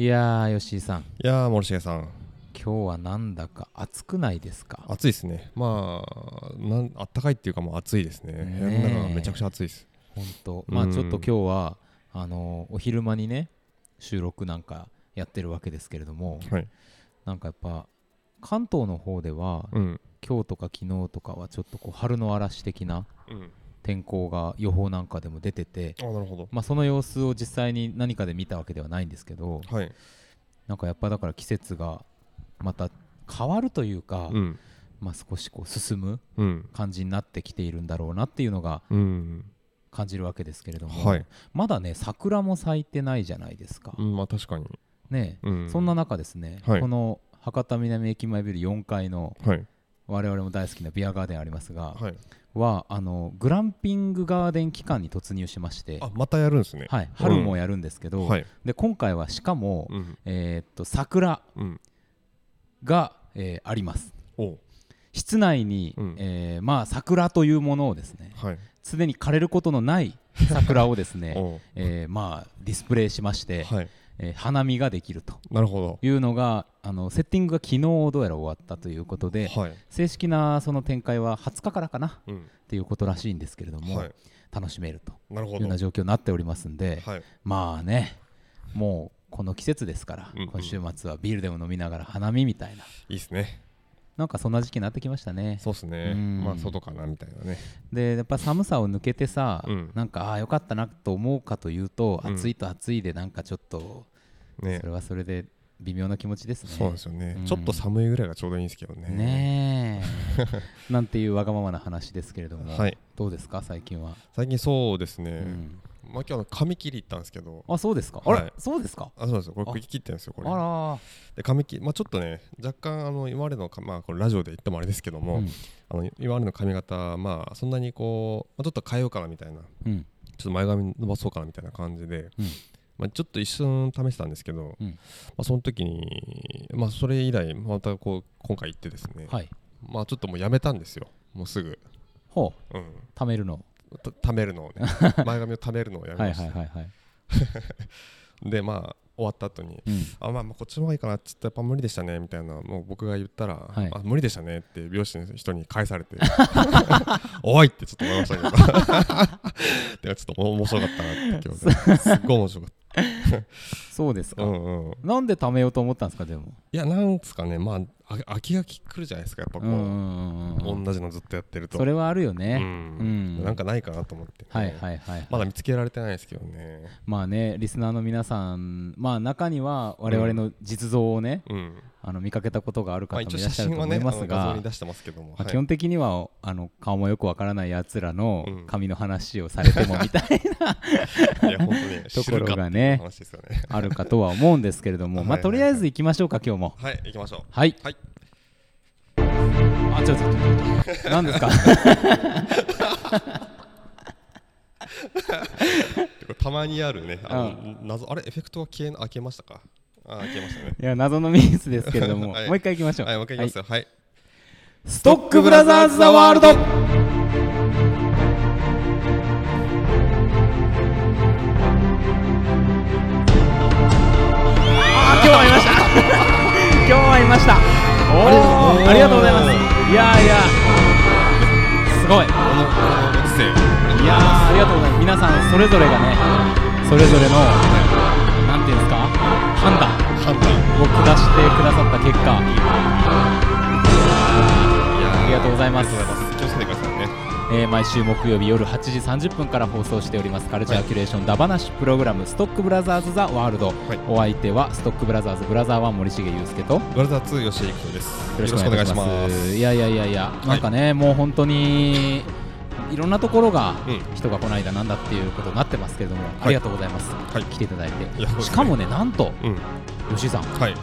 いやー吉井さん。いやー森重さん。今日はなんだか暑くないですか？暑いですね。まあなんあったかいっていうかもう暑いですね。ねえ。部屋の中がめちゃくちゃ暑いです。本当。うん。まあちょっと今日はあのお昼間にね収録なんかやってるわけですけれどもはい。なんかやっぱ関東の方ではうん。今日とか昨日とかはちょっとこう春の嵐的なうん天候が予報なんかでも出ててあなるほど。まあその様子を実際に何かで見たわけではないんですけどはい。なんかやっぱだから季節がまた変わるというか、うん。まあ、少しこう進むうん。感じになってきているんだろうなっていうのがうん。感じるわけですけれども、はい。まだね桜も咲いてないじゃないですか、うんまあ確かに。ねうん。そんな中ですね、はい。この博多南駅前ビル4階のはい。我々も大好きなビアガーデンありますが、はいはあのグランピングガーデン期間に突入しまして。あまたやるんですね。はい、春もやるんですけど、はい。で今回はしかも、うん。えーっと桜うん。が、えーあります。お室内に、うん。えーまあ、桜というものをですねはい。常に枯れることのない桜をですね、おえーまあ、ディスプレイしまして、はいえー花見ができるとなるほいうのがあのセッティングが昨日どうやら終わったということでどはい。正式なその展開は20日からかなっうん。ていうことらしいんですけれども、はい。楽しめるとなるほど。いうような状況になっておりますんで、はい。まあねもうこの季節ですから、うんうん。今週末はビールでも飲みながら花見みたいな。いいですね。なんかそんな時期になってきましたね。そうですね。うん。まあ外かなみたいなね。でやっぱ寒さを抜けてさ、うん。なんかああよかったなと思うかというと、うん。暑いと暑いでなんかちょっとね。それはそれで微妙な気持ちですね。そうですよね。うん。ちょっと寒いぐらいがちょうどいいんですけどね。ねえ。なんていうわがままな話ですけれども、はい。どうですか？最近は、最近そうですね。うん。まあ今日あの髪切り行ったんですけど。あそうですか、はい。あれ？そうですか？あそうです。よこあ。れ切ってるんですよこれ。あら。で髪切りまあちょっとね若干あの今までのかまあこれラジオで言ってもあれですけども、うん。あの今までの髪型まあそんなにこう、まあ、ちょっと変えようかなみたいな。うん。ちょっと前髪伸ばそうかなみたいな感じで、うんまあ、ちょっと一瞬試したんですけど、うん。まあ、その時にまあそれ以来またこう今回行ってですね、はい。まあちょっともうやめたんですよ。もうすぐ、ほう。うん、貯めるの。た貯めるのをね。前髪を貯めるのをやめはいました、はいはいはい、でまあ終わった後にうん、あまあまあこっちの方がいいかな。っつってやっぱ無理でしたね。みたいなもう僕が言ったら、はい。あ無理でしたね。って美容師の人に返されて おいってちょっと思いましたけど。てかちょっと面白かったなって今日ねすっごい面白かっ そうですか、たうんうん。なんで貯めようと思ったんですかでも？いやなんですかね。まああ飽きがきくるじゃないですかやっぱこう、うん同じのずっとやってると。それはあるようね、ん。うん。なんかないかなと思って、はいはいはい、まだ見つけられてないですけどね。まあねリスナーの皆さんまあ中には我々の実像をね、うんあの見かけたことがある方もいらっしゃると思いますが、基本的にはあの顔もよくわからないやつらのうん髪の話をされてもみたいいや本当にところがねあるかとは思うんですけれども。はい。まあとりあえず行きましょうか今日も。はい行きましょう。はい。はい。あちょっとちょ何ですか？たまにあるねあの謎あれエフェクトは消えなあ消えましたか？あ消えましたね。いや謎のミスですけれども、はい。もう一回行きましょう、はいもう一回いきますよ。はい。ストックブラザーズ・ザ・ワールド。あー今日会いました。今日会いました。おおありがとうございます。いやーいや。すごい。いやーありがとうございます。皆さんそれぞれがねそれぞれの判断。判断を下してくださった結果。ありがとうございます。気をつけてくださいね。えー毎週木曜日夜8時30分から放送しております。カルチャーキュレーションダバナシプログラム、ストックブラザーズ・ザ・ワールド、はい。お相手はストックブラザーズブラザー1森重裕介と。よブラザー2吉井育人です。よろしくお願いします。いやいやいやいや、なんかねもう本当にいろんなところがうん。人が来ないだなんだっていうことになってますけれども、ありがとうございます、はい。来ていただいいてね。しかもねなんとうん。吉井さんはい。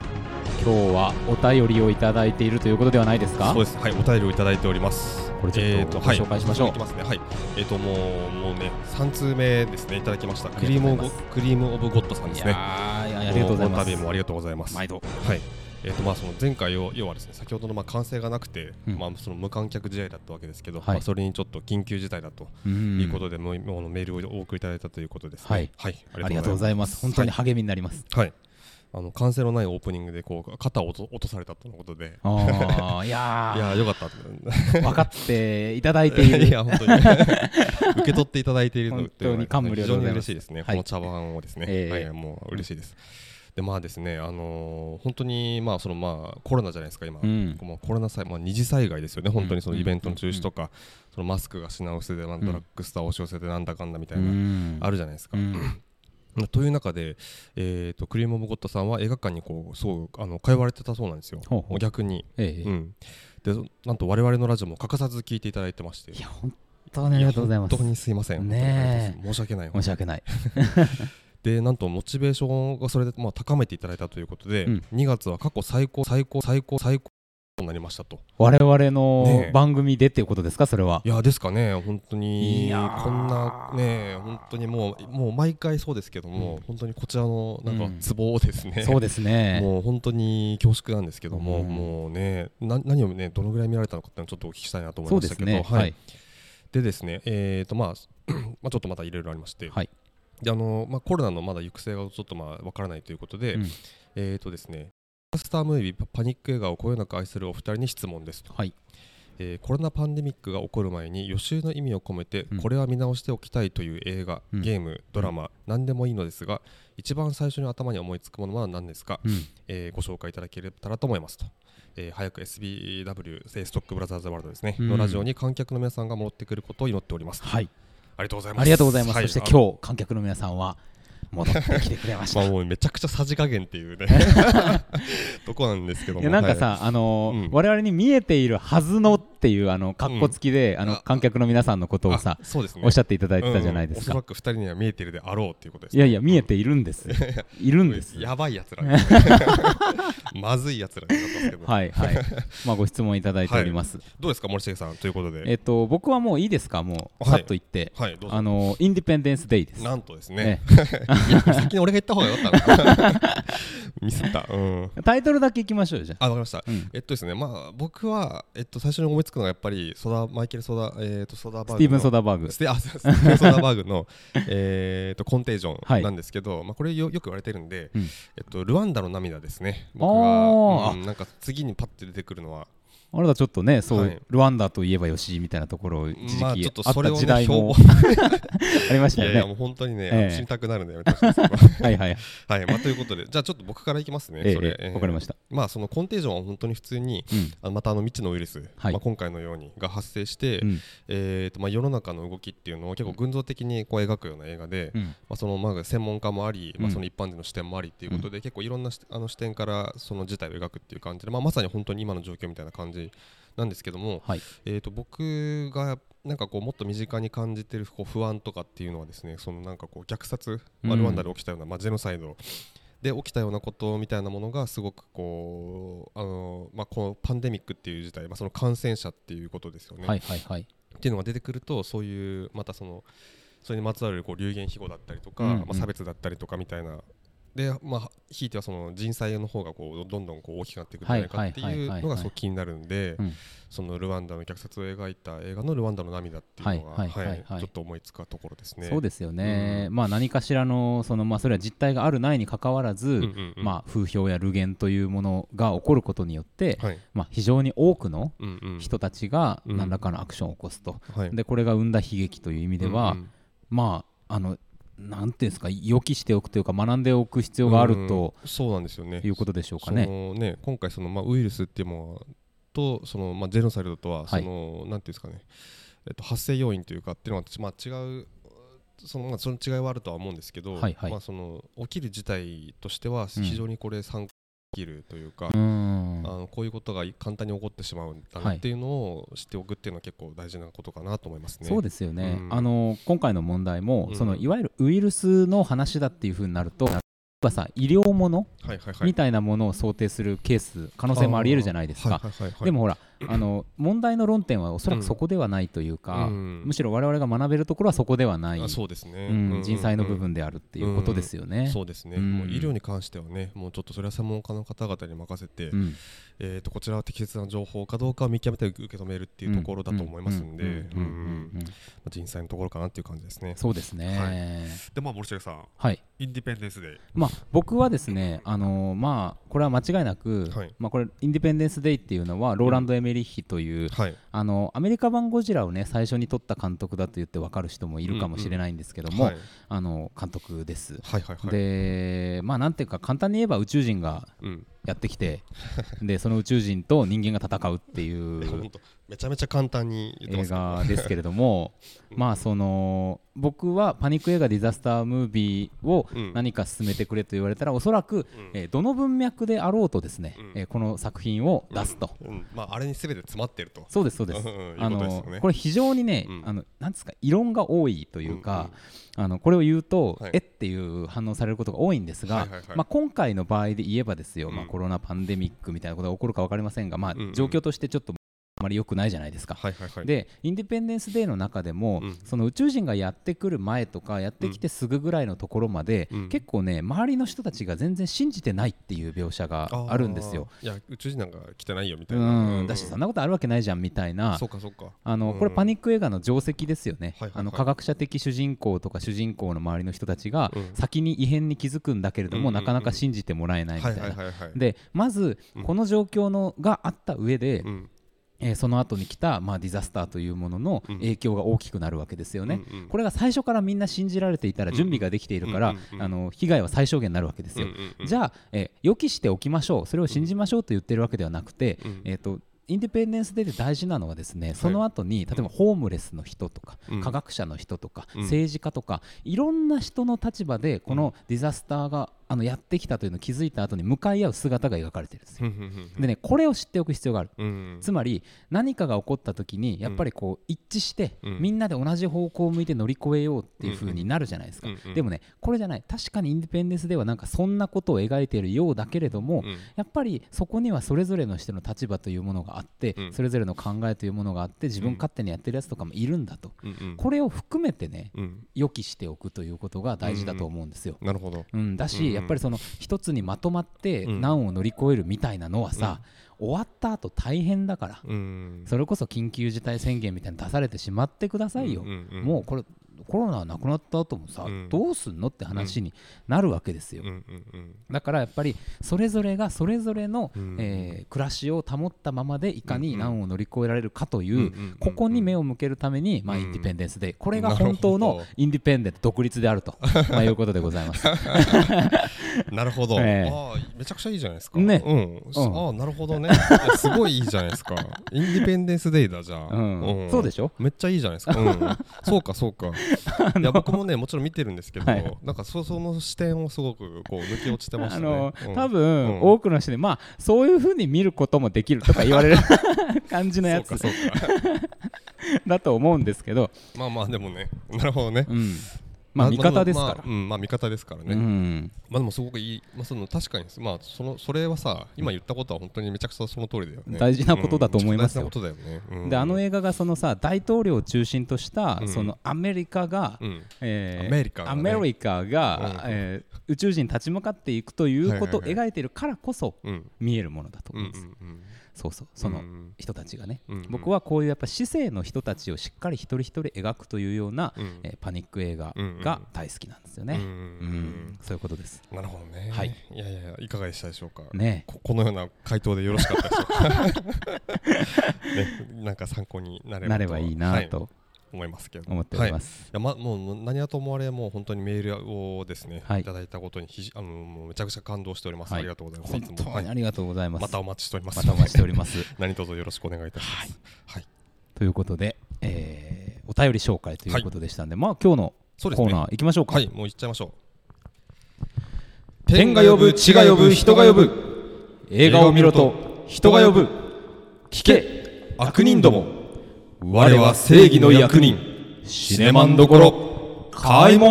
今日はお便りをいただいているということではないですか？そうです。はいお便りをいただいております。これちょっとご紹介しましょう。はい、いきますね。はい。えっ、ともうもうね三通目ですね。いただきました。あクリームクリームオブゴッドさんですね。いやありがとうございます。もありがとうございます。毎度。はい。えーとまあ、その前回を要はですね先ほどのまあ完成がなくて、うん。まあ、その無観客試合だったわけですけど、はい。まあ、それにちょっと緊急事態だとうん。いうことで、もうもうメールをお送りいただいたということですね。はい。はい、ありがとうございます。本当に励みになります。はい。あの完成のないオープニングでこう肩を落とされたとのことで。ああいやいやー よかった分かっていただいている。いや本当に。受け取っていただいているの本当に感無量非常に嬉しいですね、はい。この茶碗をですね、ええはい、もう嬉しいです。でまあですね、あのー本当にまあそのまあコロナじゃないですか今、うん。もうコロナ災まあ二次災害ですよね本当にそのうん。イベントの中止とか、そのマスクが品薄でなん。ドラッグストア押し寄せてなんだかんだみたいな、うん。あるじゃないですか。うん。という中で、えー、とクリーム・オブ・ゴッドさんは映画館にこうそうあの通われてたそうなんですよ、ほうほう。逆に、ええ。うん、でなんと我々のラジオも欠かさず聞いていただいてまして。いや本当にありがとうございます。本当にすいません、ね申し訳ない。申し訳ないでなんとモチベーションがそれでまあ高めていただいたということで、うん。2月は過去最高最高最高最高となりましたと。我々の番組でっていうことですか？それは。いやですかね。本当にこんなね本当にもうもう毎回そうですけども、うん。本当にこちらのなんうん。かツボをですね、そうですね。もう本当に恐縮なんですけども、うん。もうねな何をねどのぐらい見られたのかっていうのをちょっとお聞きしたいなと思いましたけど、すね。はい。でですねえーとまあ まあちょっとまたいろいろありまして、はいであのまあコロナのまだ行く末がちょっとまあわからないということで、うん。えーとですねスタームービーパパニック映画をこよなく愛するお二人に質問ですと、はい。えーコロナパンデミックが起こる前に予習の意味を込めて、うん。これは見直しておきたいという映画、うん。ゲームドラマ、何でもいいのですが一番最初に頭に思いつくものは何ですか、うん。えーご紹介いただけたらと思いますと、えー早く SBW セイストックブラザーズワールドですね、うん。のラジオに観客の皆さんが戻ってくることを祈っております、はいありがとうございます。ありがとうございます、はい。そして今日観客の皆さんは戻ってきてくれました。まあもうめちゃくちゃさじ加減っていうね。とこなんですけども。いやなんかはい。さ、あのーうん。我々に見えているはずのっていうあの格好付きで、あのあ観客の皆さんのことをさあそうですね。おっしゃっていただいてたじゃないですか、うん。おそらく二人には見えているであろうっていうことですいやいや見えているんです。いるんです。やばいやつら まずいやつらはいはい。まあご質問いただいております、どうですか森重さんということで。えっと僕はもういいですか？もうはい。さっと言って、はいあのインディペンデンスデイです。なんとですね先に俺が言った方がよかったな ミスった。うん。タイトルだけいきましょうよじゃあ、あわかりました。うん。えっとですねまあ僕はえっと最初に思いつくのがやっぱりソダマイケルソダえっとソダバーグのスティーブン・ソダーバーグ。ステあそうスティーブンソダバーグの えーとコンテージョはい。ンなんですけど、まあこれよよく言われてるんで、うん。えっとルワンダの涙ですね。僕あは、ー。うんなんか次にパッて出てくるのは、あなたちょっとねそう、はい。ルワンダといえばよしみたいなところ一時期まあちょっとあったそれをね時代も標 ありましたよやいやもう本当にね、ええ。死にたくなるんでやめてほしいですけどはいはい。はい、まあということで、じゃあちょっと僕からいきますね。ええそれ、ええわかりました。まあそのコンテージョンは本当に普通に、うん。あのまたあの未知のウイルス、はい。まあ今回のようにが発生して、うん。えーとまあ世の中の動きっていうのを結構群像的にこう描くような映画で、うん。まあ、そのまあ専門家もあり、まあ、うんその一般人の視点もありっていうことで、結構いろんなしあの視点からその事態を描くっていう感じで、まあ、まさに本当に今の状況みたいな感じなんですけども、はい。えー、と僕がなんかこうもっと身近に感じてるこう不安とかっていうのはですねそのなんかこう虐殺、まあ、うん。ルワンダで起きたような、まあ、ジェノサイドで起きたようなことみたいなものがすごくこうあの、まあ、このパンデミックっていう事態、まあ、その感染者っていうことですよね。はいはいはい。っていうのが出てくるとそういうまたそのそれにまつわるこう流言飛語だったりとか、うんうん。まあ、差別だったりとかみたいなでまあひいてはその人災の方がこうどんどんこう大きくなっていくんじゃないかってはいうのがすごく気になるんでうん。そのルワンダの虐殺を描いた映画の「ルワンダの涙」っていうのがはいちょっと思いつくところですね。そうですよね、うまあ何かしらのそのまあそれは実態があるないにかかわらず、まあ風評や流言というものが起こることによって、はい。まあ非常に多くの人たちがうん。何らかのアクションを起こすと、はい。でこれが生んだ悲劇という意味では、まああのなんていうんですか予期しておくというか学んでおく必要があるとうんそうなんですよね。いうことでしょうかそね。のね今回そのまあウイルスっていうものとそのまあジェノサイドとははい。そのなんていうんですかね。えっと発生要因というかっていうのはまあ違うそのまあその違いはあるとは思うんですけどはいはい。まあその起きる事態としてはうん。非常にこれ参きるというかうあのこういうことが簡単に起こってしまうんだはないっていうのを知っておくっていうのは結構大事なことかなと思いますね。そうですよね、うん。あの今回の問題も、うん。そのいわゆるウイルスの話だっていうふうになるとばさ医療ものはいはいはい。みたいなものを想定するケース可能性もありえるじゃないですか、でもほらあの問題の論点はおそらくそこではないというか、うん。むしろ我々が学べるところはそこではない、あそうですね、うん人災の部分であるっていうことですよね。そうですね、うん。もう医療に関してはねもうちょっとそれは専門家の方々に任せて、うん。えー、とこちらは適切な情報かどうかを見極めて受け止めるっていうところだと思いますんでうん。うん。うん。うん。うん人災のところかなっていう感じですね。そうですね。ははい。でまあ森重さんインディペンデンスデー。まあ、僕はですね、あのーまあ、これは間違いなく、はい。まあ、これインディペンデンス・デイっていうのはローランド・エメリッヒという、はい。あのアメリカ版ゴジラをね最初に撮った監督だと言って分かる人もいるかもしれないんですけども、はい。あの監督です。はいはいはい。でまあなんていうか簡単に言えば宇宙人がうんやってきてでその宇宙人と人間が戦うっていうめちゃめちゃ簡単に映画ですけれども まあその僕はパニック映画ディザスタームービーをうん。何か進めてくれと言われたらおそらく、うん。えーどの文脈であろうとですね、うん。えーこの作品を出すと、うん。まああれに全て詰まってると。そうですそうです、うんうんあのこれ非常にね、うん。あのなんですか異論が多いというか、あのこれを言うと、はい。えっていう反応されることが多いんですが、はいはいはい。まあ、今回の場合で言えばですよ、うん。まあ、コロナパンデミックみたいなことが起こるか分かりませんが、まあ状況としてちょっとあまり良くないじゃないですか。はいはいはい。でインディペンデンス・デーの中でも、うん。その宇宙人がやってくる前とかやってきてすぐぐらいのところまで、うん。結構ね周りの人たちが全然信じてないっていう描写があるんですよ。いや宇宙人なんか来てないよみたういな、ん、だしそんなことあるわけないじゃんみたいな。そうかそうか。あのうん。これパニック映画の定石ですよね、はいはいはい。あの科学者的主人公とか主人公の周りの人たちがうん。先に異変に気づくんだけれども、なかなか信じてもらえないみたはいいな。でまずうん。この状況のがあった上で、うんえーその後に来た、まあ、ディザスターというもののうん。影響が大きくなるわけですよね。うんうんこれが最初からみんな信じられていたらうん準備ができているから、うんうんうんあの被害は最小限になるわけですよ。うんうんうん。じゃあ、えー予期しておきましょう。それを信じましょうと言ってるわけではなくて、うんえー、とインディペンデンス・デーで大事なのはですねその後に例えばホームレスの人とか、うん。科学者の人とか、うん。政治家とかいろんな人の立場でこのディザスターがあのやってきたというのを気づいた後に向かい合う姿が描かれてるんですよ。うんうんうんでねこれを知っておく必要がある。うんつまり何かが起こった時にやっぱりこう一致して、うん。みんなで同じ方向を向いて乗り越えようっていう風になるじゃないですか、うんうん。でもねこれじゃない。確かにインディペンデンスではなんかそんなことを描いているようだけれども、うん。やっぱりそこにはそれぞれの人の立場というものがあって、うん。それぞれの考えというものがあって自分勝手にやってるやつとかもいるんだと、うんうん。これを含めてねうん。予期しておくということが大事だと思うんですよ。なるほど。うん、だし、うんうんやっぱりその一つにまとまってうん。難を乗り越えるみたいなのはさ、終わった後大変だから、うん。それこそ緊急事態宣言みたいに出されてしまってくださいよ、もうこれコロナなくなった後もさ、うん。どうすんのって話になるわけですよ、うんうんうん。だからやっぱりそれぞれがそれぞれの、うんえー暮らしを保ったままでいかに難を乗り越えられるかという、うんうんここに目を向けるために、まあ、うん。インディペンデンスでこれが本当のインディペンデント独立であるとまあいうことでございます。なるほど、ええ。ああめちゃくちゃいいじゃないですか。ね。ああなるほどね。すごいいいじゃないですか。インディペンデンスデイだじゃあ、うん。そうでしょ？めっちゃいいじゃないですか、うん、そうかそうかいや僕もねもちろん見てるんですけど、はい。なんかそその視点をすごくこう抜け落ちてましたねあのうん。多分、うん。多くの人でまあそういうふうに見ることもできるとか言われる感じのやつ だと思うんですけど、まあまあでもね。なるほどね。うん、まあ味方ですから。まあ、うんまあ味方ですからね、うん。まあでもすごくいい、まあ、その確かにまあそのそれはさ今言ったことは本当にめちゃくちゃその通りだよね。大事なことだと思いますよ。うん大事なことだよね、うん。であの映画がそのさ大統領を中心とした、うん。そのアメリカが、うん。えーアメリカがね。アメリカがうん。えー宇宙人に立ち向かっていくということを描いているからこそうん。見えるものだとうんう思います、んそうそうそのうん。人たちがね、うん僕はこういうやっぱ市政の人たちをしっかり一人一人描くというような、うん。えーパニック映画うんが大好きなんですよね、ううんん。そういうことです。なるほどね。はい。いやいやいかがでしたでしょうか？ね。ここのような回答でよろしかったでしょうか？ねなんか参考になればと。なればいいなはい。と思いますけど。思っております、い。やま、もう何はともあれもう本当にメールをですね、はい。い、ただいたことにひじあのもうめちゃくちゃ感動しております、はい。ありがとうございます。本当にありがとうございます、またお待ちしております。またお待ちしております。何卒よろしくお願いいたします。はい、ということで、えーお便り紹介ということでしたんで、まあ今日のコーナー行きましょうか、はいもう行っちゃいましょう。天が呼ぶ地が呼ぶ人が呼ぶ。映画を見ろと人が呼ぶ。聞け。悪人ども我は正義の役人。シネマンどころ。開門。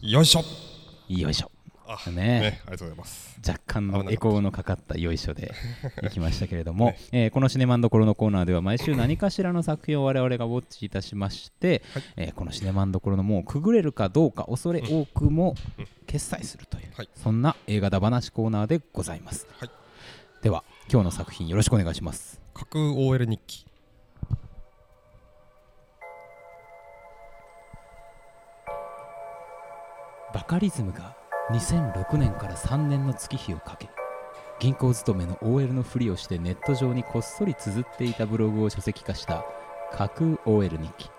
よいしょ。よいしょ。ね。ね。ありがとうございます。若干のエコーのかかったよいしょで いきましたけれども、えーこのシネマンどころのコーナーでは毎週何かしらの作品を我々がウォッチいたしまして、はい。えーこのシネマンどころのもうくぐれるかどうか恐れ多くもうん。決済するという、はい。そんな映画だ話コーナーでございます、はい。では今日の作品よろしくお願いします。架空 OL 日記。バカリズムが2006年から3年の月日をかけ銀行勤めの OL のふりをしてネット上にこっそり綴っていたブログを書籍化した架空 OL 日記。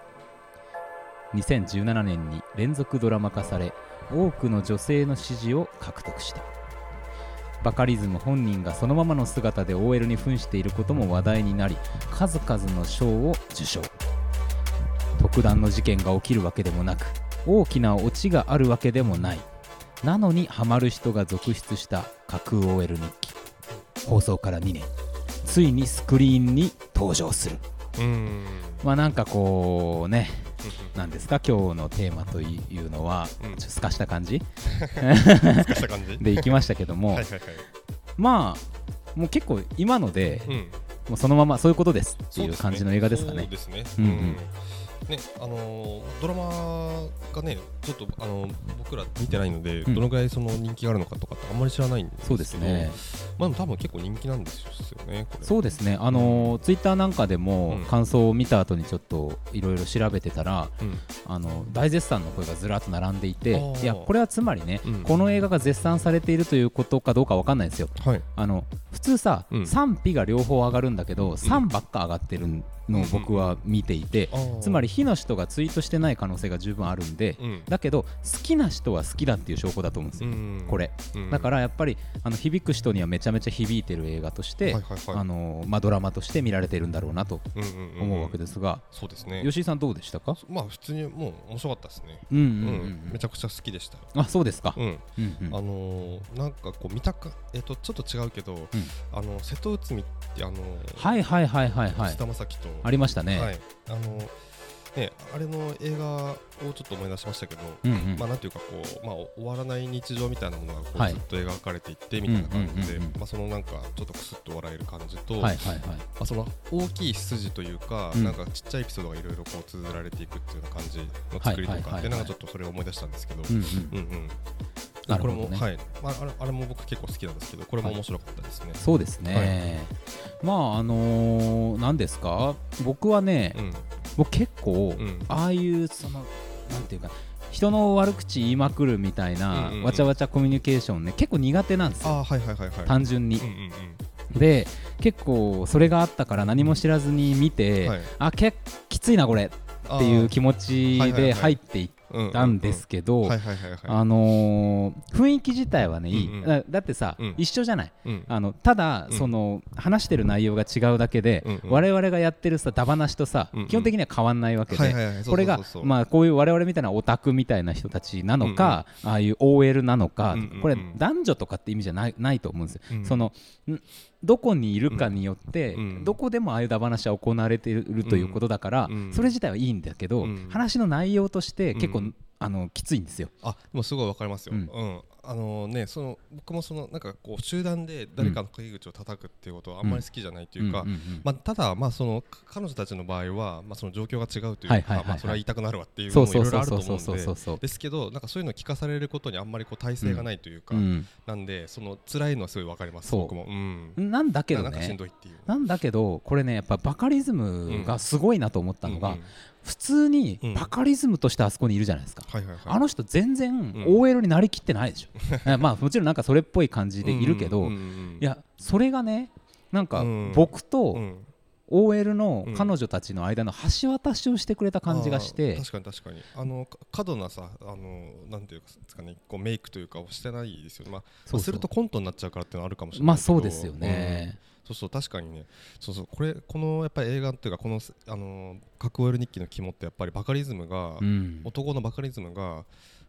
2017年に連続ドラマ化され多くの女性の支持を獲得した。バカリズム本人がそのままの姿で OL に扮していることも話題になり数々の賞を受賞。特段の事件が起きるわけでもなく大きなオチがあるわけでもない。なのにハマる人が続出した架空 OL 日記。放送から2年。ついにスクリーンに登場する。うーん。まあなんかこうねなんですか？今日のテーマというのは、うん。ちょっとすかした感じ？でいきましたけども、はいはいはいまあもう結構今のでうん。もうそのままそういうことですっていう感じの映画ですかね。そうですね。うん。うんうんね、あのードラマがね、ちょっとあのー僕ら見てないので、うん。どのぐらいその人気があるのかとかってあんまり知らないんですけど、そうですね。まあ多分結構人気なんですよね。そうですね。あのツイッターなんかでもうん。感想を見た後にちょっといろいろ調べてたら、うん。あの大絶賛の声がずらっと並んでいていやこれはつまりね、うん。この映画が絶賛されているということかどうかわかんないんですよ。はい。あの普通さ、うん。賛否が両方上がるんだけど、賛ばっか上がってるのを僕は見ていて、つまり、り火の人がツイートしてない可能性が十分あるんで、うん、だけど好きな人は好きだっていう証拠だと思うんですよ、うんこれ、うん。だからやっぱりあの響く人にはめちゃめちゃ響いてる映画として、あのまあ、ドラマとして見られてるんだろうなと思うわけですが、そうですね。吉井さんどうでしたか？まあ普通にもう面白かったですね。うんうんううん。ん。めちゃくちゃ好きでした。よ。あそうですか、うん、うんうん。あのーなんかこう見たかえっとちょっと違うけど、あの瀬戸内海ってあのーはいはいはいはいはい。菅田将暉とありましたね、はい、あのねあれの映画をちょっと思い出しましたけど、うんうん。まあなんていうかこうまあ終わらない日常みたいなものがこう、はい。ずっと描かれていってみたいな感じでまあそのなんかちょっとクスッと笑える感じと、はいはいはい。まあその大きい筋というか、うん。なんかちっちゃいエピソードがいろいろこう綴られていくっていうような感じの作りとかでなんかちょっとそれを思い出したんですけど、うんうん。うんうん。なるほどね。これも、はい、まあ、あれあれも僕結構好きなんですけど、これも面白かったですね。そうですね、まああのー、何ですか？僕はね、うん、僕結構、うん、ああいうそのなんていうか人の悪口言いまくるみたいな、うんうんうん。わちゃわちゃコミュニケーションね結構苦手なんですよ。はいはいはいはい。単純に。うん、うんで結構それがあったから何も知らずに見て、うん、はい。あけきついなこれっていう気持ちはいはいはい。で入っていったんですけど。あのー雰囲気自体はねいい、だだってさ、うん。一緒じゃない。うん。あのただ、うん。その話してる内容が違うだけで、我々がやってるさダバなしとさ、基本的には変わんないわけで、これがまあこういう我々みたいなオタクみたいな人たちなのか、ああいう OL なのか、これ男女とかって意味じゃないないと思うんですよ、うん。そのんどこにいるかによって、うん。どこでもああいうダバなしは行われているということだから、うんそれ自体はいいんだけど、うん。話の内容として結構、うんあのきついんですよ。あでもすごいわかりますよ、ううん。んあのねその僕もそのなんかこう集団で誰かの陰口を叩くっていうことはあんまり好きじゃないというか、んんんまあ、ただ、まあ、そのか彼女たちの場合は、まあ、その状況が違うというか、まあ、それは言いたくなるわっていうのもいろいろあると思うんで。ですけどなんかそういうのを聞かされることにあんまりこう体制がないというか、うん。なんでその辛いのはすごいわかります僕も、うん、なんだけどね。どいっていう。なんだけどこれねやっぱバカリズムがすごいなと思ったのが、普通にうん。バカリズムとしてあそこにいるじゃないですか、はいはいはい。あの人全然ん。OL になりきってないでしょ、え まあもちろんなんかそれっぽい感じでいるけど、うんうんうんうんいやそれがねなんかうん。僕とうん。OL の彼女たちの間の橋渡しをしてくれた感じがして。確かに確かに。あのか過度なさあのなんていうんですかねこうメイクというかをしてないですよね。まあそうするとコントになっちゃうからっていうのはあるかもしれないまあそうですよね、うんそうそう確かにね。そうそうこれこのやっぱり映画っていうかこのあの核オイル日記の肝ってやっぱりバカリズムが、うん。男のバカリズムが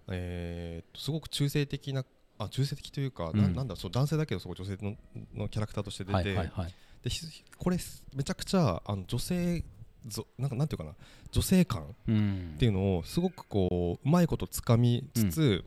えーすごく中性的なあ中性的というか、なうん。なんだそう男性だけどすごい女性ののキャラクターとして出て、はいはいはい。でひこれめちゃくちゃあの女性ぞなんかなんていうかな女性感うん。っていうのをすごくこううまいことつかみつつ、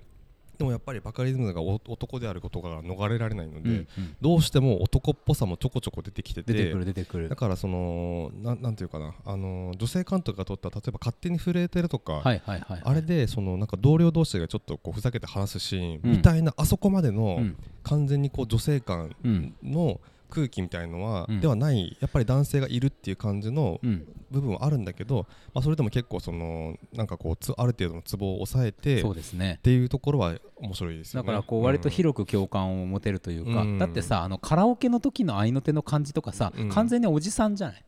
でもやっぱりバカリズムがお男であることが逃れられないので、うんうん。どうしても男っぽさもちょこちょこ出てきてて出てくる出てくる。だからそのなんなんていうかなあの女性監督が撮った例えば勝手に震えてるとか、はいはいはいあれでそのなんか同僚同士がちょっとこうふざけて話すシーンうんみたいな、あそこまでのうん。完全にこう女性感うん。の空気みたいのは、うん。ではないやっぱり男性がいるっていう感じのうん。部分はあるんだけど、まあ、それでも結構そのなんかこうつある程度のツボを抑えてっそうですね。ていうところは面白いですよね。だからこう割と広く共感を持てるというか、うん。だってさあのカラオケの時の合いの手の感じとかさ、うん。完全におじさんじゃない？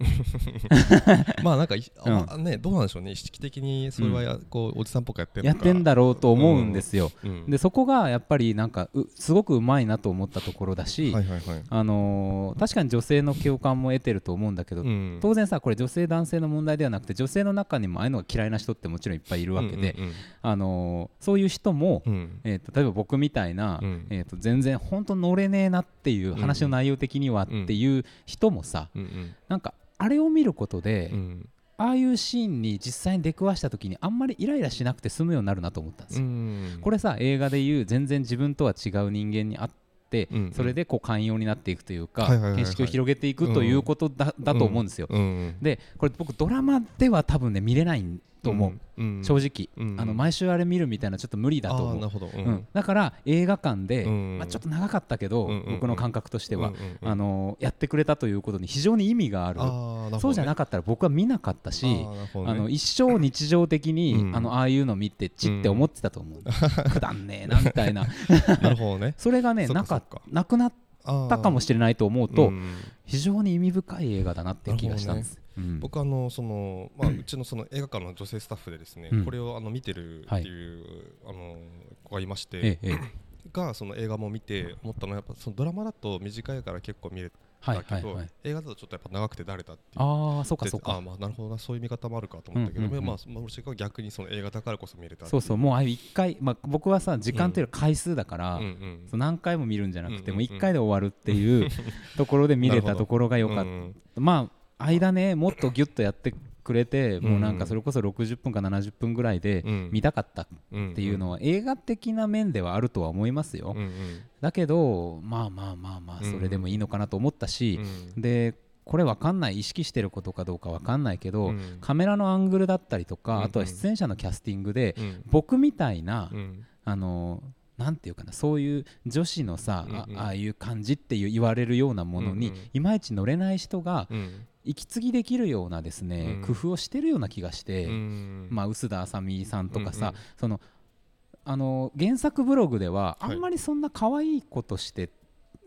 まあなんか あねどうなんでしょうね。意識的にそれはや、こうおじさんっぽくやってるやってんだろうと思うんですよ、うん。でそこがやっぱりなんかうすごくうまいなと思ったところだし、はいはいはい。あのー確かに女性の共感も得てると思うんだけど、うん。当然さこれ女性男性の問題ではなくて女性の中にもああいうのが嫌いな人ってもちろんいっぱいいるわけで、うんうんあのーそういう人も、うん。うんえー、と例えば僕みたいな、うん。えー、と全然本当乗れねえなっていう話の内容的にはっていう人もさ、うん。うんなんかあれを見ることで、うん。ああいうシーンに実際に出くわした時にあんまりイライラしなくて済むようになるなと思ったんですよ。うん。これさ映画でいう全然自分とは違う人間に会って、うんうん。それでこう寛容になっていくというか、はいはいはいはい。見識を広げていくということだ,、だと思うんですよ。うんでこれ僕ドラマでは多分ね見れないと思う、正直、うん。あの毎週あれ見るみたいなちょっと無理だと思う。だから映画館で、うん。まあ、ちょっと長かったけど、僕の感覚としては、あのやってくれたということに非常に意味がある。そうじゃなかったら僕は見なかったし、あの一生日常的に、うん。あのああいうの見てちって思ってたと思う、くだんねえなみたいな。なるほどね。それがねなかなくなったかもしれないと思うと、うん。非常に意味深い映画だなって気がしたんです、うん。僕あのその、まあ、うちのその映画館の女性スタッフでですね、うん。これをあの見てるっていう、あの子がいまして、ええええ。がその映画も見て思ったのはやっぱそのドラマだと短いから結構見れはいたけど、はいはい映画だとちょっとやっぱ長くて誰だっていう。ああそうかそうか。ーまあなるほどなそういう見方もあるかと思ったけど、うんうんうん。まあまあ私が逆にその映画だからこそ見れたそうそうもうあ一回、まあ、僕はさ時間というより回数だから、うん。何回も見るんじゃなくて、うんうんうん。もう1回で終わるっていうところで見れたところが良かった、うんまあ間ねもっとギュッとやってくれて、ん。もうなんかそれこそ60分か70分ぐらいでうん。見たかったっうんていうのは映画的な面ではあるとは思いますよ、だけどまあまあまあまあそれでもいいのかなと思ったしう、ん。でこれわかんない意識してることかどうかわかんないけど、うん。カメラのアングルだったりとか、あとは出演者のキャスティングで、うん。僕みたいな、うん。あのなんていうかなそういう女子のさ、あああいう感じっていう言われるようなものに、いまいち乗れない人がうん息継ぎできるようなですね、うん。工夫をしてるような気がして、うん。まあ、臼田あさみさんとかさ、うんうんそのあの原作ブログでははい。あんまりそんな可愛い子として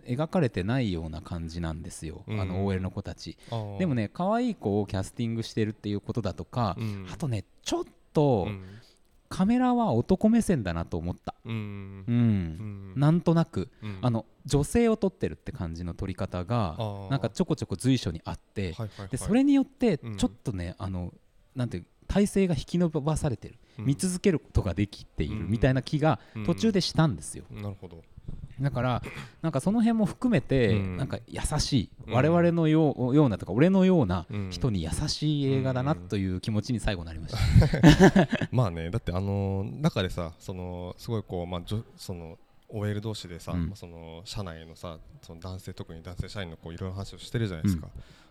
描かれてないような感じなんですよ、うん。あの OL の子たち。でもね可愛い子をキャスティングしてるっていうことだとか、うん。あとねちょっとうんカメラは男目線だなと思った。うん。うん。うん。なんとなく。うん。あの女性を撮ってるって感じの撮り方がなんかちょこちょこ随所にあって、はいはいはい。でそれによってうん。ちょっとね、あのなんていう体勢が引き伸ばされてる、うん。見続けることができているうん。みたいな気がうん。途中でしたんですよ、なるほどだからなんかその辺も含めて、うん。なんか優しい、うん。我々のようようなとか俺のようなうん。人に優しい映画だなという気持ちに最後なりました、まあねだってあのー中でさそのすごいこうまあじょその OL 同士でさ、うん。まあ、その社内のさその男性特に男性社員のこういろいろ話をしてるじゃないですか、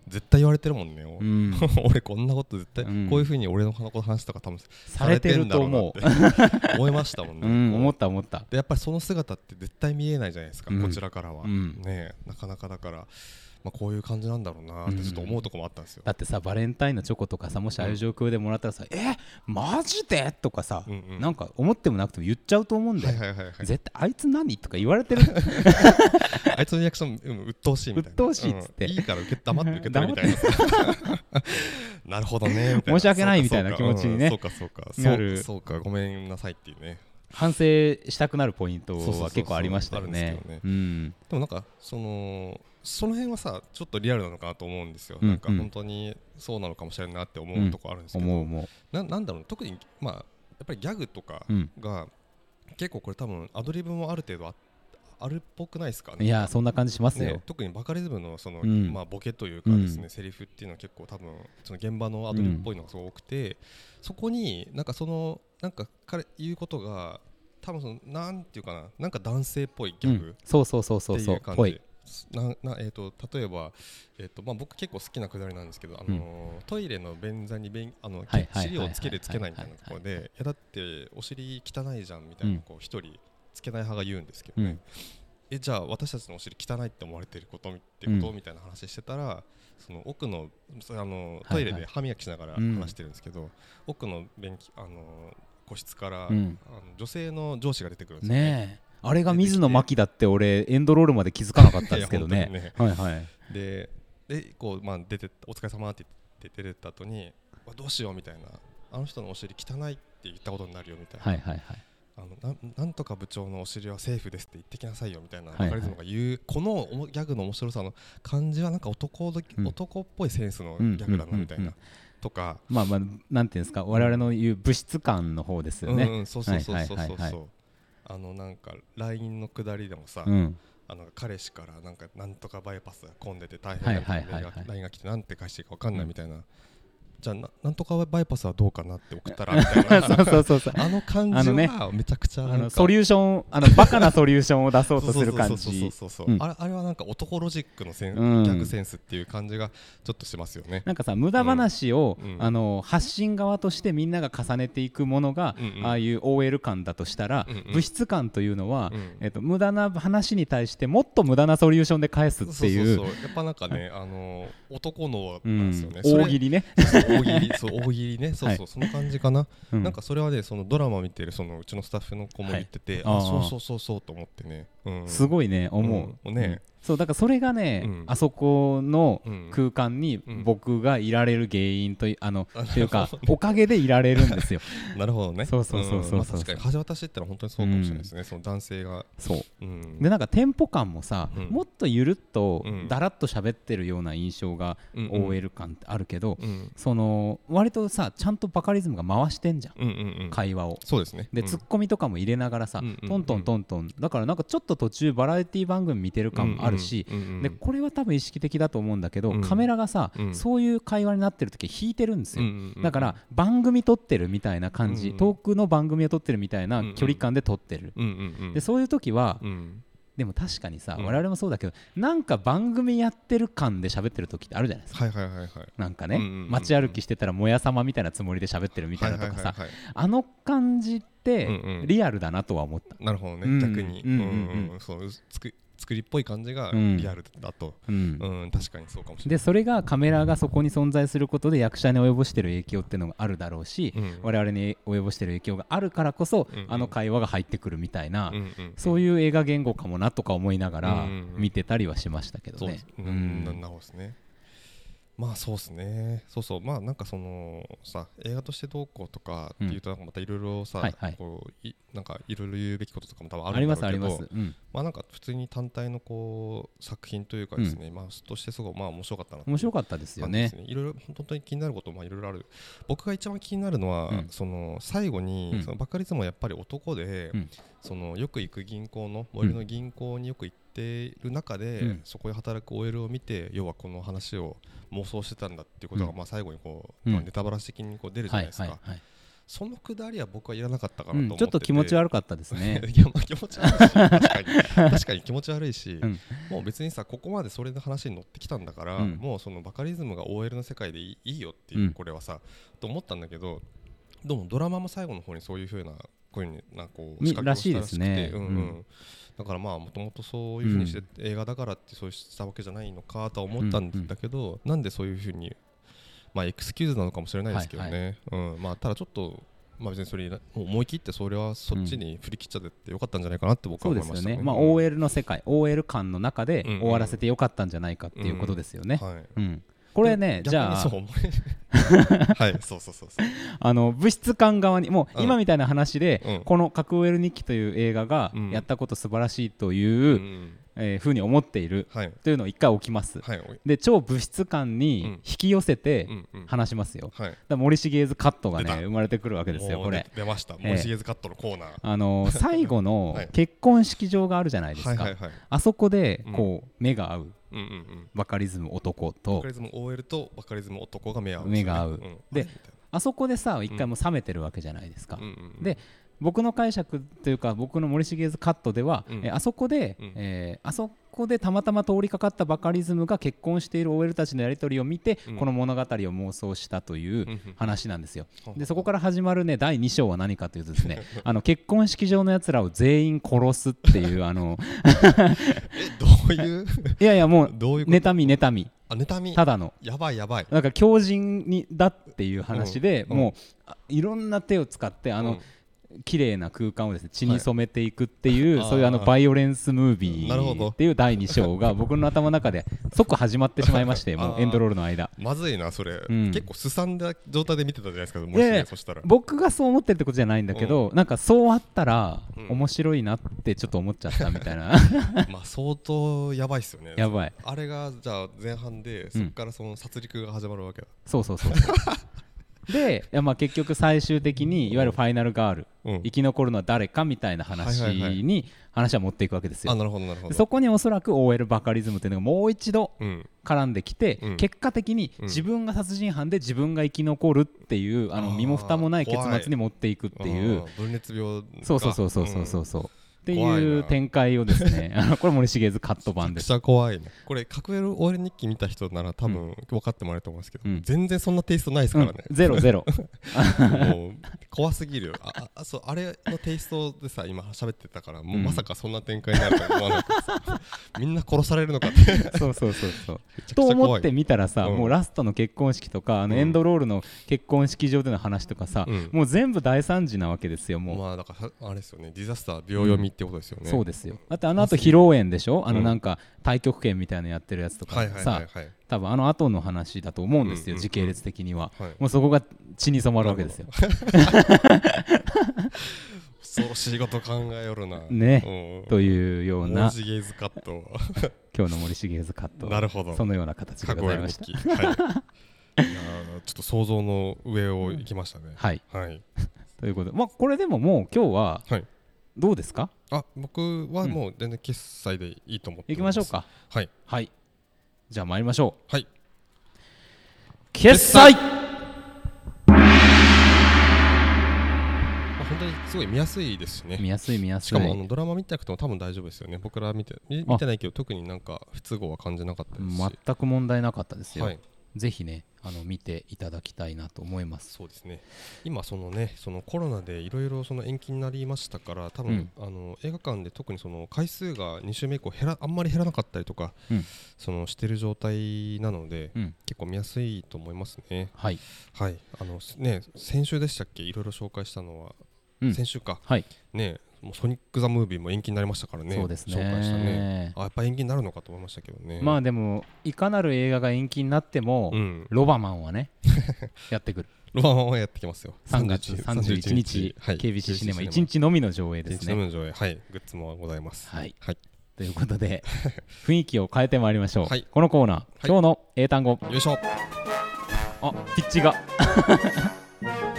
絶対言われてるもんね、うん、俺こんなこと絶対、うん。こういうふうに俺のこと話とか多分されてるんだろうなって。思いましたもんね、うん、思った思った。でやっぱりその姿って絶対見えないじゃないですか、うん。こちらからは、うん。ねえなかなかだから、まあ、こういう感じなんだろうなってちょっと思うとこもあったんですよ、だってさバレンタインのチョコとかさもしああいう状況でもらったらさ「えマジで?」とかさ、うんうん。なんか思ってもなくても言っちゃうと思うんだよ、はいはいはいはい。絶対あいつ何？とか言われてる？あいつのリアクション、うん、鬱陶しいみたいな。鬱陶しいっつって。うん。いいから受け黙って受け取るみたいな。なるほどね 申し訳ないみたいな気持ちにね。そうかそうか,、そうか。ごめんなさいっていうね。反省したくなるポイントは結構ありましたよね。でもなんかそのその辺はさちょっとリアルなのかなと思うんですよ、うんなんか本当にそうなのかもしれんなって思うとこあるんですけど、思う思ななんだろう特にまあやっぱりギャグとかう、うん、が、結構これ多分アドリブもある程度ああるっぽくないですかね。いやそんな感じしますよ、ね、特にバカリズムのその、うん。まあ、ボケというかですね、うんセリフっていうのは結構多分その現場のアドリブっぽいのがすごく多くて、そこになんかそのなんか彼言うことが多分そのなんていうかななんか男性っぽいギャグうん、そうそうそうそうっていう感そうぽい。じななえー、と例えば、えーとまあ、僕結構好きなくだりなんですけど、あのートイレの便座に便あのはいはいはい尻をつけるつけないみたいなところでいやだってお尻汚いじゃんみたいなこう一人つけない派が言うんですけどね、うん。えじゃあ私たちのお尻汚いって思われてることってこと、うんみたいな話してたらその奥のそあのはいトイレで歯磨きしながら話してるんですけど、奥の便器あの個室から、うん。あの女性の上司が出てくるんですよね。ねえあれが水野真紀だって俺エンドロールまで気づかなかったんですけどね。本はいはい。ででこう、まあ、出てお疲れ様って言って出てった後にわどうしようみたいな。あの人のお尻汚いって言ったことになるよみたいな、はいはいはい。あのなんなんとか部長のお尻はセーフですって言ってきなさいよみたいな。バカリズムが言う、このギャグの面白さの感じはなんか男どうん。男っぽいセンスのギャグだなみたいな、とか、まあまあなんていうんですか。我々の言う物質感の方ですよね。うんうん、そうそうそうそうそうそう、はいはいはいはいあのなんか LINE の下りでもさ、うん。あの彼氏からなんかなんとかバイパスが混んでて大変だみたいな LINE が来てなんて返していいか分かんないみたいな、じゃあななんとかバイパスはどうかなって送ったらみたいな。そうそうそうそう。あの感じあのねはめちゃくちゃあのソリューションあのバカなソリューションを出そうとする感じ。そうそうそう、うん。あれあれはなんか男ロジックのセン、うん。ギャグセンスっていう感じがちょっとしますよね。なんかさ無駄話を、うん。あの発信側としてみんなが重ねていくものが、うんうん。ああいう OL 感だとしたら、うんうん。物質感というのは、うん。えっと無駄な話に対してもっと無駄なソリューションで返すっていう。そうそうそうやっぱなんかね、あの男のうんなんですよね。大喜利ね、大喜利。そう大喜利ね。そうそう、はい。その感じかな、うん。なんかそれはねそのドラマ見てるそのうちのスタッフの子も言ってて、あはいあー。そうそうそうそうと思ってね、うん、すごいね思う、うん。ねうんそうだからそれがね、うん。あそこのうん空間にうん。僕がいられる原因といあの、あというかおかげでいられるんですよ。なるほどね。そうそうそうそうそう。確かに橋渡しってのは本当にそうかもしれないですね、その男性が、そう。うん、でなんかテンポ感もさ、うん。もっとゆるっとうん。だらっと喋ってるような印象が OL 感ってあるけど、うん。その割とさちゃんとバカリズムが回してんじゃん、会話を。そうですね。で、うん。ツッコミとかも入れながらさ、トントントントン。だからなんかちょっと途中バラエティ番組見てる感もあるし、うんうんうん。でこれは多分意識的だと思うんだけど、うん。カメラがさ、うん。そういう会話になってる時引いてるんですよ、だから番組撮ってるみたいな感じ、うん遠くの番組を撮ってるみたいな距離感で撮ってる、でそういう時は、うん。でも確かにさ、うん。我々もそうだけどなんか番組やってる感で喋ってる時ってあるじゃないですか、はいはいはいはい。なんかね、街歩きしてたらもやさまみたいなつもりで喋ってるみたいなとかさ、あの感じってリアルだなとは思った、なるほどね、うん逆に、うんうん。うんうんうん。そうつく作りっぽい感じがうん。リアルだと、うん。うん確かにそうかもしれでそれがカメラがそこに存在することで役者に及ぼしてる影響っていうのがあるだろうし、ない、うん。我々に及ぼしてる影響があるからこそ、うんうん。あの会話が入ってくるみたいな、うんうんそういう映画言語かもなとか思いながら見てたりはしましたけどね。そうん。うん。ななるほどですねまあそうですね。そうそう。まあなんかそのさ映画としてどうこうとかっていうとなんかまたいろいろさ、はいはい。こういなんかいろいろ言うべきこととかも多分あありるんだろうけどますあります。うん。まあなんか普通に単体のこう作品というかですね、まあとしてすごいまあ面白かったな面白かったですよね。いろいろ本当に気になることもまあいろいろある。僕が一番気になるのは、うん。その最後に、うん。そのバカリズムはやっぱり男で、うん。そのよく行く銀行の最寄りの銀行によく行っている中で、うん。そこで働く OL を見て要はこの話を妄想してたんだっていうことが、うん。まあ最後にこう、うん。まあネタバラシ的にこう出るじゃはないいですか、はいはい。そのくだりは僕はいらなかったかうなと思ってて、ん。ちょっと気持ち悪かったですね。いやまあ気持ち悪いし確かに。確かに気持ち悪いし、うん。もう別にさここまでそれの話に乗ってきたんだから、うん。もうそのバカリズムが OL の世界でいいいいよっていう、うんこれはさと思ったんだけどどうもドラマも最後の方にそういうふうなこういうふうになこうみ仕掛けをしたらしくてだからまあもともとそういうふうにして、映画だからってそうしたわけじゃないのかとは思ったんだけど、なんでそういうふうにまあエクスキューズなのかもしれないですけどね、うん。まあただちょっとまあ別にそれ思い切ってそれはそっちに振り切っちゃってよかったんじゃないかなって僕は思いました。ね。ね。まあうん OL の世界、OL 感の中でうんうん終わらせてよかったんじゃないかっていうことですよね。はい。うん。これね、じゃあ。はいそうそうそうそう。あの物質感側にもううん。今みたいな話で、うん。この「核 OL 日記」という映画がうん。やったこと素晴らしいという、うんえーふうに思っているはい。というのを一回置きます。はいで超物質感うん。に引き寄せてうんうん。話しますよ。はい。だ森重図カットがね生まれてくるわけですよこれ。出出ました。ええ森重ズカットのコーナー。あのー 最後のはい。結婚式場があるじゃないですか。はいはいはい。あそこでうん。こう目が合ううんうんうん。バカリズム男バとカリズム OL とバカリズム男が目合う。目が合う。うん。であそこでさ一回もう冷めてるわけじゃないですか。な。うんうんうん。で僕の解釈というか僕の森重図カットでは、うん。えーあそこで、うん。えーあそこでたまたま通りかかったバカリズムが結婚している OL たちのやり取りを見て、うん。この物語を妄想したという話なんですよ。うんでそこから始まるね第2章は何かというとですね あの結婚式場のやつらを全員殺すっていうあの どういう？いやいやもうどういうこと？妬み妬み。あ妬み。ただの。やばいやばい。なんか強靭にだっていう話で、うん。もうあいろんな手を使ってあの、うん綺麗な空間をですね血に染めていくっていう、はい。そういうあのバイオレンスムービーっていう第2章が僕の頭の中で即始まってしまいましてもうエンドロールの間。まずいなそれ、うん。結構すさんだ状態で見てたじゃないですかもしねそしたら。僕がそう思ってるってことじゃないんだけど、なんかそうあったらうん。面白いなってちょっと思っちゃったみたいな。まあ相当やばいっすよね。やばい。あれがじゃあ前半でそこからその殺戮が始まるわけだ、そうそうそうでまあ結局最終的にいわゆるファイナルガールうん。生き残るのは誰かみたいな話に話は持っていくわけですよ。あなるほどなるほど。でそこにおそらく OL バカリズムというのがもう一度うん。絡んできて、うん。結果的にうん。自分が殺人犯で自分が生き残るっていうあのあー身も蓋もない結末に持っていくっていう。分裂病か。そうそうそうそうそうそう。そう、って怖いう展開をですねあのこれ森重図カット版です。め怖いね。これ角エル OL 日記見た人なら多分分かってもらえると思うんですけど、うん。全然そんなテイストないですからね、うん。ゼロゼロ。もう怖すぎるよ。あああそうあれのテイストでさ今喋ってたからもうまさかそんな展開になるとは思わなくてさみんな殺されるのかって。そうそうそうそう。と思って見たらさ、うん。もうラストの結婚式とかあのうん。エンドロールの結婚式場での話とかさ、うん。もう全部大惨事なわけですよもう、まあだからさあれですよね。ディザスター秒読みってことですよね、そうですよ。だってあの後披露宴でしょ？あのうん。なんか太極拳みたいなのやってるやつとかさはい多分あの後の話だと思うんですよ、時系列的には、はい。もうそこが血に染まるわけですよ。恐ろしいこと考えよるな。ね。うん。というような。文字ゲーズカット今日の森重図カットなるほど。そのような形でございました。い。いやーちょっと想像の上を行きましたね。はい。はい。ということでまあこれでももう今日ははいどうですか？あ僕はもう全然決済でいいと思って行きましょうか。はい。はい。じゃあ参りましょう。はい。決済！まあ本当にすごい見やすいですしね。見やすい見やすい。しかもあのドラマ見てなくても多分大丈夫ですよね。僕ら見て見見てないけど特になんか不都合は感じなかったですし、全く問題なかったですよ、はいぜひねあの見ていただきたいなと思います。そうですね。今そのねそのコロナでいろいろその延期になりましたから多分、あの映画館で特にその回数が2週目以降減らあんまり減らなかったりとか、うん。そのしてる状態なので、うん。結構見やすいと思いますね。はい。はい。あのね先週でしたっけ？いろいろ紹介したのは、うん。先週か。はい。ねもうソニック・ザ・ムービーも延期になりましたからね。そうですね。紹介したね。あやっぱ延期になるのかと思いましたけどね。まあでもいかなる映画が延期になっても、うん。ロバマンはね やってくる。ロマンはやってきますよ。3月31日。はい。KBC シネマ1日のみの上映ですね。みの上映。はい。グッズもございます。はい。はい。ということで 雰囲気を変えてまいりましょう、はい。このコーナー、今日の英単語。よいしょ。あピッチが。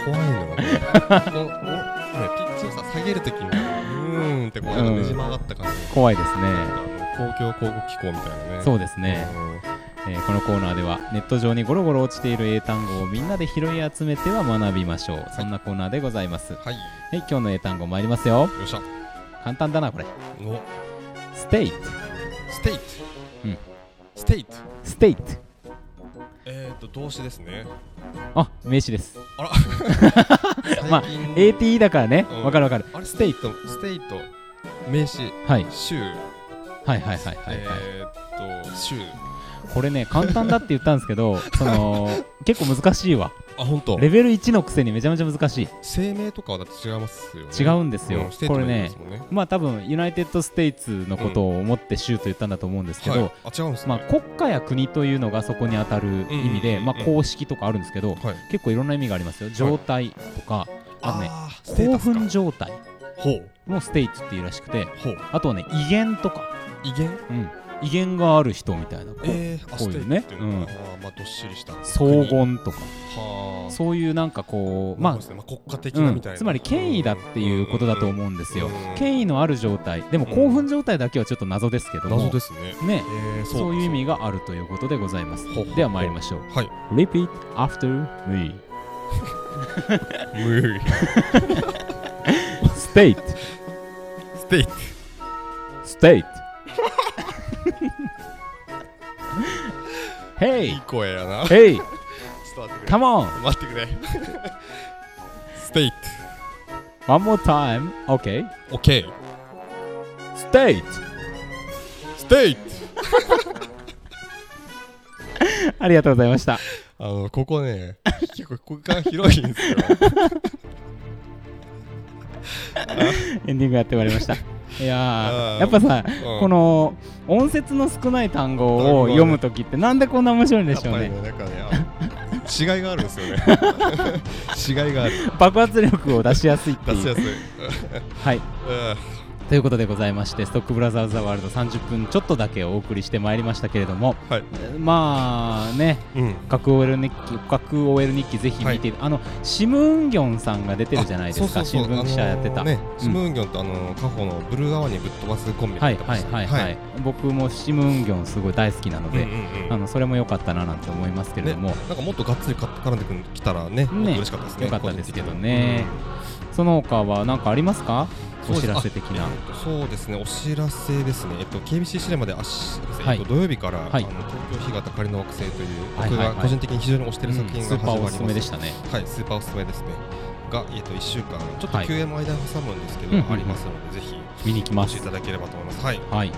怖いのよこれこのこのねピッチをさ下げるときにうーんってこうねじ曲がった感じ。怖いですね。公共広告機構みたいなね。そうですね、うん。えーこのコーナーではネット上にゴロゴロ落ちている英単語をみんなで拾い集めては学びましょう、そんなコーナーでございます。ははいい今日の英単語参りますよ。よっしゃ。簡単だなこれ。の state state うん。 state state えっと動詞ですね。あ名詞です。あら。まあ最近 ATE だからね。うん。わかるわかる。あれ state state 名詞はい。州はいはいはいはいはい、えーっと州これね簡単だって言ったんですけど その結構難しいわ。あ本当。レベル1のくせにめちゃめちゃ難しい。生命とかはだって違いますよね。違うんですよ。うんこれねまあ多分 United States のことを思って州と言ったんだと思うんですけど、まあ、国家や国というのがそこに当たる意味で、うんうんうんうん。まあ、公式とかあるんですけど、はい。結構いろんな意味がありますよ。状態とか、あとねあーステー興奮状態ほう。も state っていうらしくてあとはね威厳とか、威厳？うん、威厳がある人みたいなこうえー、あこういうね。うん。まあどっしりした。荘厳とか。はあ。そういうなんかこうまあまあ国家的うんなみたいな、つまり権威だっていうことだと思うんですよ。うん。権威のある状態。でも興奮状態だけはちょっと謎ですけども。謎ですね。ね。えー、そういう意味ががあるということでございます。では参りましょう。はい。Repeat after me. 無理。テ Hey. いい声やな。Hey. ちょっと待ってくれ。Come on. 待ってくれ。ステイ One more time. OK ト OK ステイトステイトありがとうございました。あのここね結構空間広いんですよ。エンディングやってまいりましたいややっぱさうん。この音節の少ない単語を読むときってなんでこんな面白いんでしょうね。違いがあるんですよね。違いがある。爆発力を出しやすいっていう。出しやすい。はい。うんということでございましてストックブラザーズ・ザ・ワールド30分ちょっとだけお送りしてまいりましたけれどもはい。まあねうん。核 OL 日記日記ぜひ見て、あのシム・ウンギョンさんが出てるじゃないですか新聞記者やってた、あのねシムーンギョンとあのカホのブルーアワーにぶっ飛ばすコンビはいはいはいはい、僕もシム・ウンギョンすごい大好きなので、うんうんうん。あのそれも良かったななんて思いますけれども、なんかもっとがっつりか絡んでくきたらねもっと嬉しかったですね。良かったですけど個人的にね、その他は何かありますか？うんお知らせ的な。あえっとそうですね。お知らせですね。えっと KBC シネマであしはい。えっと土曜日からあのはい東京干潟仮の惑星というはい僕が個人的に非常に推してる作品うんスーパーおすが始まります。すめでしたね。はいスーパーおすすめですね。がえっと1週間ちょっとはい休園も間に挟むんですけどありますのでぜひ見に行きます。いただければと思います。はい。はい。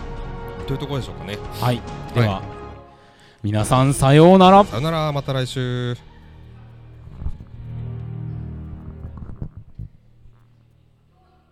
というところでしょうかね。はい。では、皆さんさようなら。さよなら。また来週